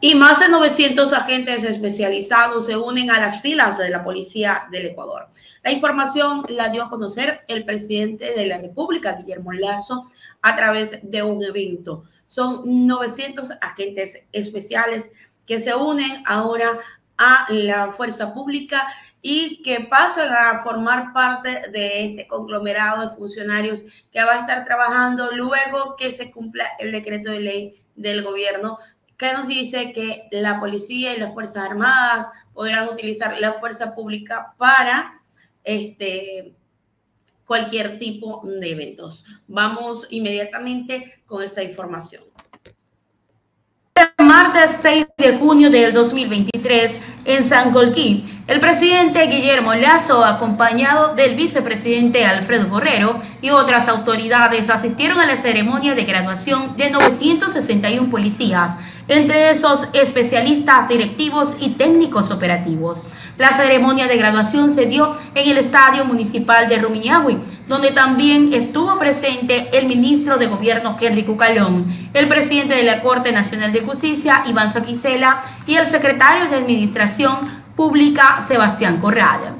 Y más de 900 agentes especializados se unen a las filas de la Policía del Ecuador. La información la dio a conocer el presidente de la República, Guillermo Lazo, a través de un evento. Son 900 agentes especiales que se unen ahora a la fuerza pública y que pasan a formar parte de este conglomerado de funcionarios que va a estar trabajando luego que se cumpla el decreto de ley del gobierno que nos dice que la policía y las Fuerzas Armadas podrán utilizar la fuerza pública para este, cualquier tipo de eventos. Vamos inmediatamente con esta información. Martes 6 de junio del 2023 en San Golquí, el presidente Guillermo Lazo, acompañado del vicepresidente Alfredo Borrero y otras autoridades, asistieron a la ceremonia de graduación de 961 policías entre esos especialistas directivos y técnicos operativos. La ceremonia de graduación se dio en el Estadio Municipal de Rumiñahui, donde también estuvo presente el ministro de Gobierno Henry Cucalón, el presidente de la Corte Nacional de Justicia Iván Saquicela y el secretario de Administración Pública Sebastián Corrada.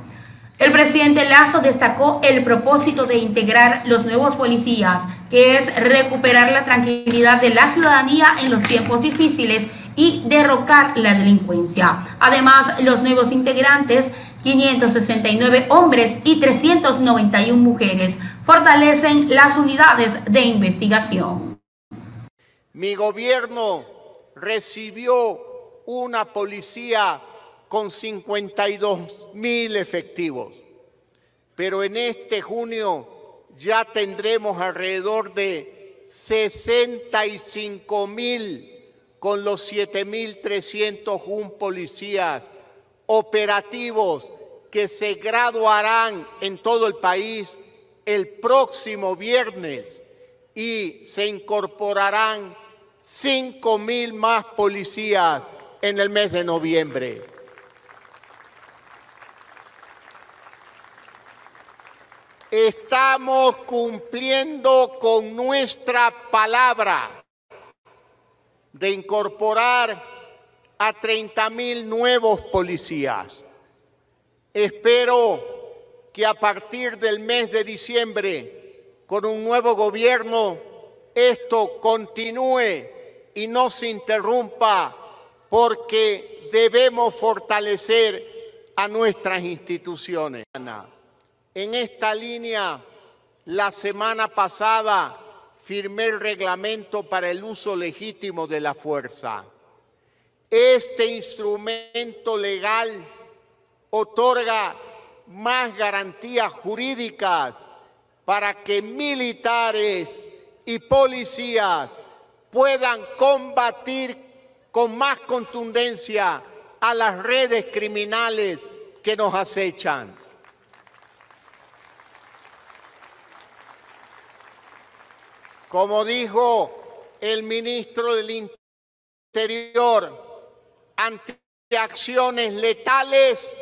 El presidente Lazo destacó el propósito de integrar los nuevos policías, que es recuperar la tranquilidad de la ciudadanía en los tiempos difíciles y derrocar la delincuencia. Además, los nuevos integrantes, 569 hombres y 391 mujeres, fortalecen las unidades de investigación. Mi gobierno recibió una policía con 52 mil efectivos. Pero en este junio ya tendremos alrededor de 65 mil con los 7.301 policías operativos que se graduarán en todo el país el próximo viernes y se incorporarán 5 mil más policías en el mes de noviembre. Estamos cumpliendo con nuestra palabra de incorporar a 30 mil nuevos policías. Espero que a partir del mes de diciembre, con un nuevo gobierno, esto continúe y no se interrumpa porque debemos fortalecer a nuestras instituciones. En esta línea, la semana pasada firmé el reglamento para el uso legítimo de la fuerza. Este instrumento legal otorga más garantías jurídicas para que militares y policías puedan combatir con más contundencia a las redes criminales que nos acechan. Como dijo el ministro del Interior, ante acciones letales,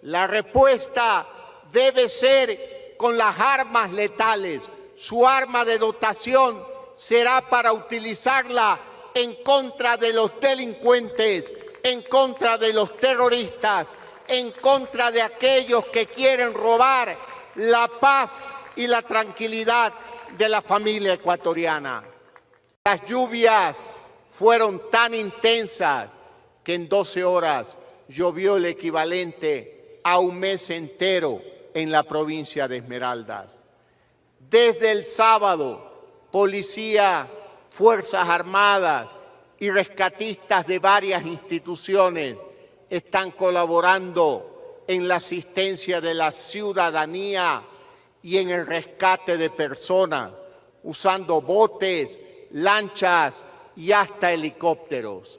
la respuesta debe ser con las armas letales. Su arma de dotación será para utilizarla en contra de los delincuentes, en contra de los terroristas, en contra de aquellos que quieren robar la paz y la tranquilidad de la familia ecuatoriana. Las lluvias fueron tan intensas que en 12 horas llovió el equivalente a un mes entero en la provincia de Esmeraldas. Desde el sábado, policía, Fuerzas Armadas y rescatistas de varias instituciones están colaborando en la asistencia de la ciudadanía y en el rescate de personas, usando botes, lanchas y hasta helicópteros.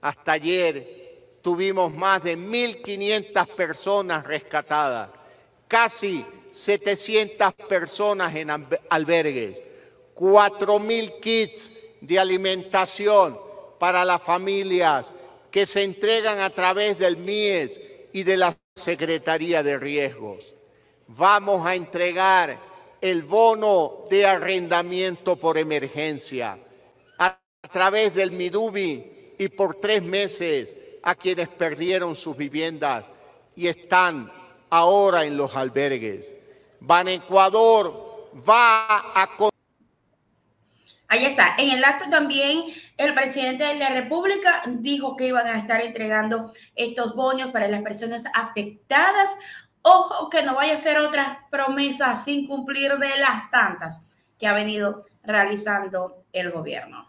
Hasta ayer tuvimos más de 1.500 personas rescatadas, casi 700 personas en albergues, 4.000 kits de alimentación para las familias que se entregan a través del MIES y de la Secretaría de Riesgos vamos a entregar el bono de arrendamiento por emergencia. A través del MIDUBI y por tres meses a quienes perdieron sus viviendas y están ahora en los albergues. Ban Ecuador va a... Ahí está. En el acto también el presidente de la República dijo que iban a estar entregando estos bonos para las personas afectadas. Ojo que no vaya a ser otra promesa sin cumplir de las tantas que ha venido realizando el gobierno.